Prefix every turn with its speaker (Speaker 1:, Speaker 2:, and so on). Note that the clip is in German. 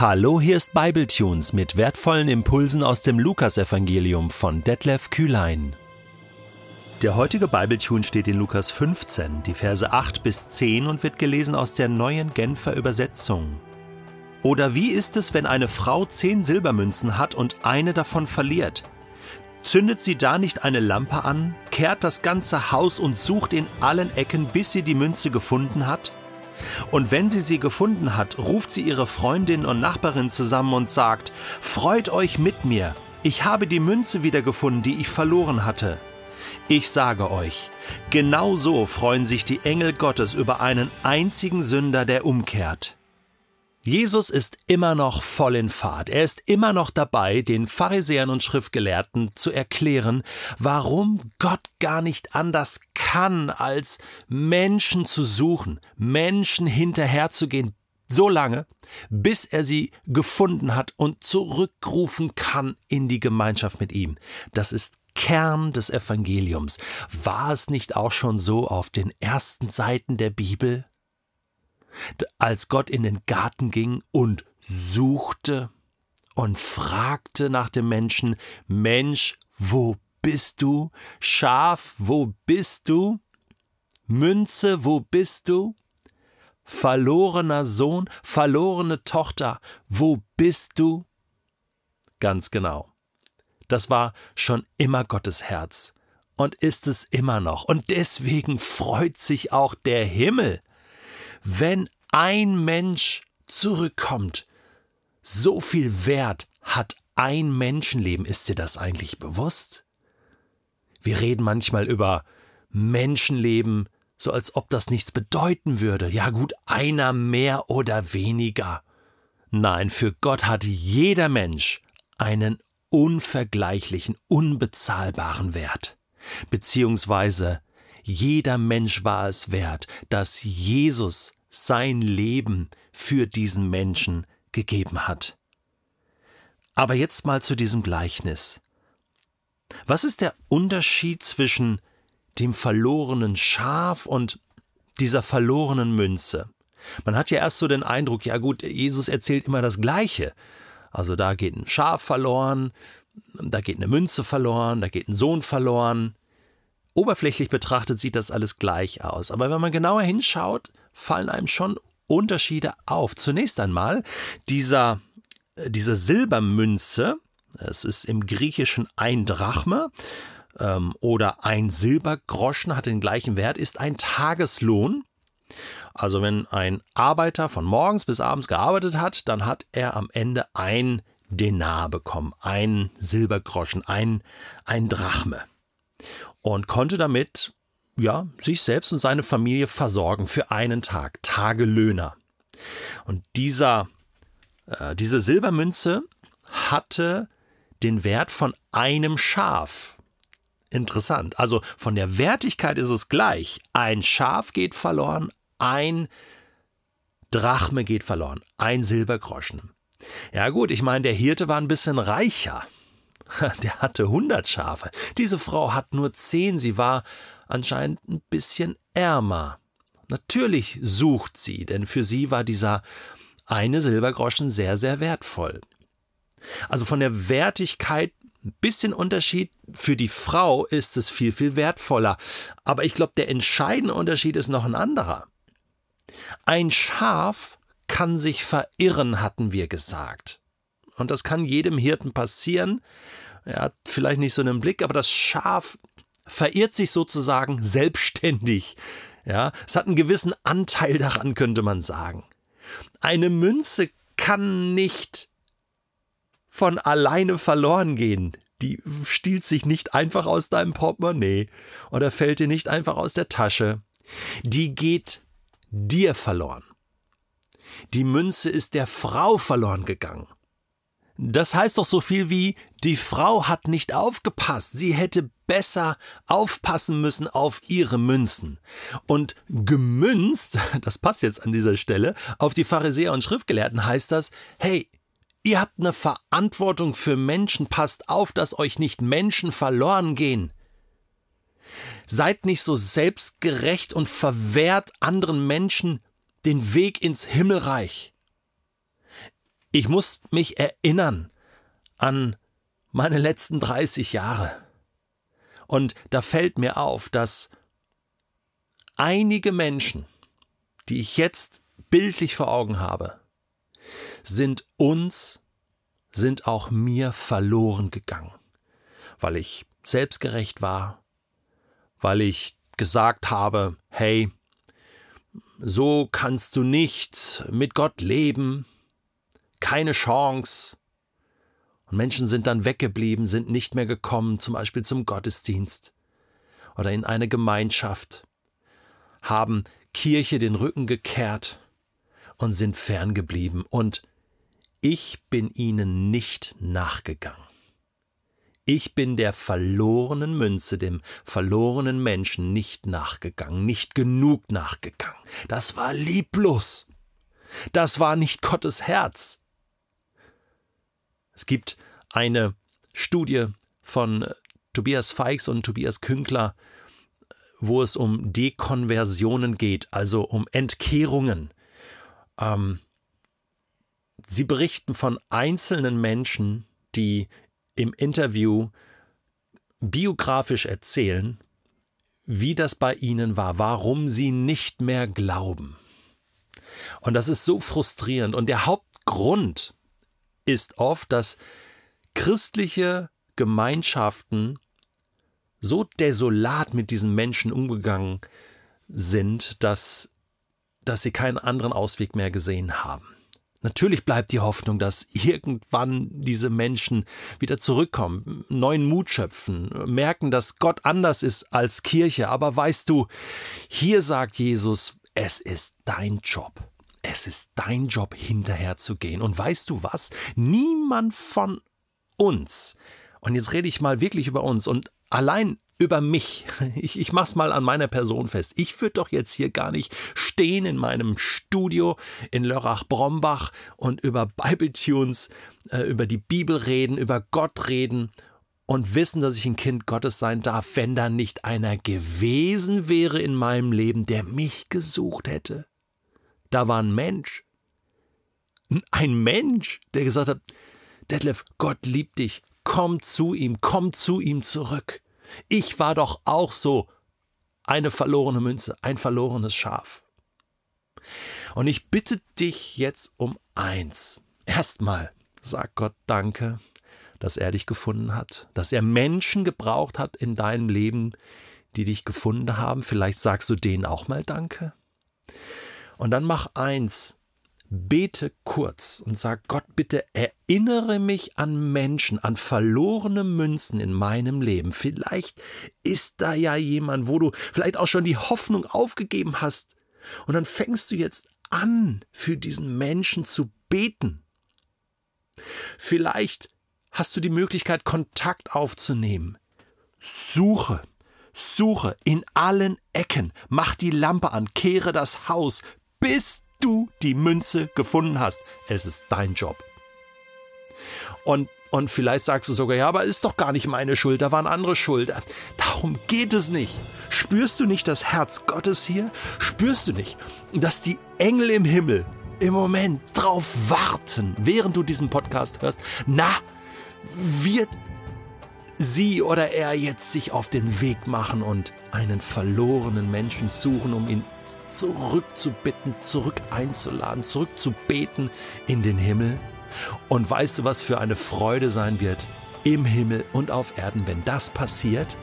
Speaker 1: Hallo, hier ist Bibletunes mit wertvollen Impulsen aus dem Lukasevangelium von Detlef Kühlein. Der heutige Bibletune steht in Lukas 15, die Verse 8 bis 10 und wird gelesen aus der neuen Genfer Übersetzung. Oder wie ist es, wenn eine Frau zehn Silbermünzen hat und eine davon verliert? Zündet sie da nicht eine Lampe an, kehrt das ganze Haus und sucht in allen Ecken, bis sie die Münze gefunden hat? Und wenn sie sie gefunden hat, ruft sie ihre Freundin und Nachbarin zusammen und sagt, Freut euch mit mir, ich habe die Münze wiedergefunden, die ich verloren hatte. Ich sage euch, genau so freuen sich die Engel Gottes über einen einzigen Sünder, der umkehrt. Jesus ist immer noch voll in Fahrt. Er ist immer noch dabei, den Pharisäern und Schriftgelehrten zu erklären, warum Gott gar nicht anders kann, als Menschen zu suchen, Menschen hinterherzugehen, so lange, bis er sie gefunden hat und zurückrufen kann in die Gemeinschaft mit ihm. Das ist Kern des Evangeliums. War es nicht auch schon so auf den ersten Seiten der Bibel? Als Gott in den Garten ging und suchte und fragte nach dem Menschen, Mensch, wo bist du? Schaf, wo bist du? Münze, wo bist du? Verlorener Sohn, verlorene Tochter, wo bist du? Ganz genau. Das war schon immer Gottes Herz und ist es immer noch. Und deswegen freut sich auch der Himmel wenn ein Mensch zurückkommt, so viel Wert hat ein Menschenleben. Ist dir das eigentlich bewusst? Wir reden manchmal über Menschenleben, so als ob das nichts bedeuten würde. Ja gut, einer mehr oder weniger. Nein, für Gott hat jeder Mensch einen unvergleichlichen, unbezahlbaren Wert. Beziehungsweise jeder Mensch war es wert, dass Jesus sein Leben für diesen Menschen gegeben hat. Aber jetzt mal zu diesem Gleichnis. Was ist der Unterschied zwischen dem verlorenen Schaf und dieser verlorenen Münze? Man hat ja erst so den Eindruck, ja gut, Jesus erzählt immer das Gleiche. Also da geht ein Schaf verloren, da geht eine Münze verloren, da geht ein Sohn verloren. Oberflächlich betrachtet sieht das alles gleich aus. Aber wenn man genauer hinschaut, fallen einem schon Unterschiede auf. Zunächst einmal dieser, äh, diese Silbermünze, es ist im Griechischen ein Drachme ähm, oder ein Silbergroschen, hat den gleichen Wert, ist ein Tageslohn. Also wenn ein Arbeiter von morgens bis abends gearbeitet hat, dann hat er am Ende ein Denar bekommen, ein Silbergroschen, ein, ein Drachme und konnte damit ja, sich selbst und seine Familie versorgen für einen Tag, Tagelöhner. Und dieser, äh, diese Silbermünze hatte den Wert von einem Schaf. Interessant. Also von der Wertigkeit ist es gleich. Ein Schaf geht verloren, ein Drachme geht verloren, ein Silbergroschen. Ja gut, ich meine, der Hirte war ein bisschen reicher. Der hatte 100 Schafe. Diese Frau hat nur 10. Sie war anscheinend ein bisschen ärmer. Natürlich sucht sie, denn für sie war dieser eine Silbergroschen sehr, sehr wertvoll. Also von der Wertigkeit ein bisschen Unterschied. Für die Frau ist es viel, viel wertvoller. Aber ich glaube, der entscheidende Unterschied ist noch ein anderer. Ein Schaf kann sich verirren, hatten wir gesagt. Und das kann jedem Hirten passieren. Er hat vielleicht nicht so einen Blick, aber das Schaf verirrt sich sozusagen selbstständig. Ja, es hat einen gewissen Anteil daran, könnte man sagen. Eine Münze kann nicht von alleine verloren gehen. Die stiehlt sich nicht einfach aus deinem Portemonnaie oder fällt dir nicht einfach aus der Tasche. Die geht dir verloren. Die Münze ist der Frau verloren gegangen. Das heißt doch so viel wie, die Frau hat nicht aufgepasst, sie hätte besser aufpassen müssen auf ihre Münzen. Und gemünzt, das passt jetzt an dieser Stelle, auf die Pharisäer und Schriftgelehrten heißt das, hey, ihr habt eine Verantwortung für Menschen, passt auf, dass euch nicht Menschen verloren gehen. Seid nicht so selbstgerecht und verwehrt anderen Menschen den Weg ins Himmelreich. Ich muss mich erinnern an meine letzten 30 Jahre. Und da fällt mir auf, dass einige Menschen, die ich jetzt bildlich vor Augen habe, sind uns, sind auch mir verloren gegangen, weil ich selbstgerecht war, weil ich gesagt habe, hey, so kannst du nicht mit Gott leben, keine Chance. Und Menschen sind dann weggeblieben, sind nicht mehr gekommen, zum Beispiel zum Gottesdienst oder in eine Gemeinschaft, haben Kirche den Rücken gekehrt und sind ferngeblieben. Und ich bin ihnen nicht nachgegangen. Ich bin der verlorenen Münze, dem verlorenen Menschen nicht nachgegangen, nicht genug nachgegangen. Das war lieblos. Das war nicht Gottes Herz. Es gibt eine Studie von Tobias Feix und Tobias Künkler, wo es um Dekonversionen geht, also um Entkehrungen. Ähm, sie berichten von einzelnen Menschen, die im Interview biografisch erzählen, wie das bei ihnen war, warum sie nicht mehr glauben. Und das ist so frustrierend. Und der Hauptgrund ist oft, dass christliche Gemeinschaften so desolat mit diesen Menschen umgegangen sind, dass, dass sie keinen anderen Ausweg mehr gesehen haben. Natürlich bleibt die Hoffnung, dass irgendwann diese Menschen wieder zurückkommen, neuen Mut schöpfen, merken, dass Gott anders ist als Kirche. Aber weißt du, hier sagt Jesus, es ist dein Job. Es ist dein Job, hinterher zu gehen. Und weißt du was? Niemand von uns, und jetzt rede ich mal wirklich über uns und allein über mich. Ich, ich mach's mal an meiner Person fest. Ich würde doch jetzt hier gar nicht stehen in meinem Studio in Lörrach-Brombach und über Bibletunes, äh, über die Bibel reden, über Gott reden und wissen, dass ich ein Kind Gottes sein darf, wenn da nicht einer gewesen wäre in meinem Leben, der mich gesucht hätte. Da war ein Mensch. Ein Mensch, der gesagt hat, Detlef, Gott liebt dich, komm zu ihm, komm zu ihm zurück. Ich war doch auch so eine verlorene Münze, ein verlorenes Schaf. Und ich bitte dich jetzt um eins. Erstmal sag Gott Danke, dass er dich gefunden hat, dass er Menschen gebraucht hat in deinem Leben, die dich gefunden haben. Vielleicht sagst du denen auch mal Danke. Und dann mach eins, bete kurz und sag Gott, bitte erinnere mich an Menschen, an verlorene Münzen in meinem Leben. Vielleicht ist da ja jemand, wo du vielleicht auch schon die Hoffnung aufgegeben hast. Und dann fängst du jetzt an, für diesen Menschen zu beten. Vielleicht hast du die Möglichkeit, Kontakt aufzunehmen. Suche, suche in allen Ecken, mach die Lampe an, kehre das Haus, bis du die Münze gefunden hast. Es ist dein Job. Und, und vielleicht sagst du sogar, ja, aber ist doch gar nicht meine Schuld, da waren andere schuld. Darum geht es nicht. Spürst du nicht das Herz Gottes hier? Spürst du nicht, dass die Engel im Himmel im Moment drauf warten, während du diesen Podcast hörst? Na, wird sie oder er jetzt sich auf den Weg machen und einen verlorenen Menschen suchen, um ihn zurückzubitten, zurück einzuladen, zurückzubeten in den Himmel. Und weißt du, was für eine Freude sein wird im Himmel und auf Erden, wenn das passiert?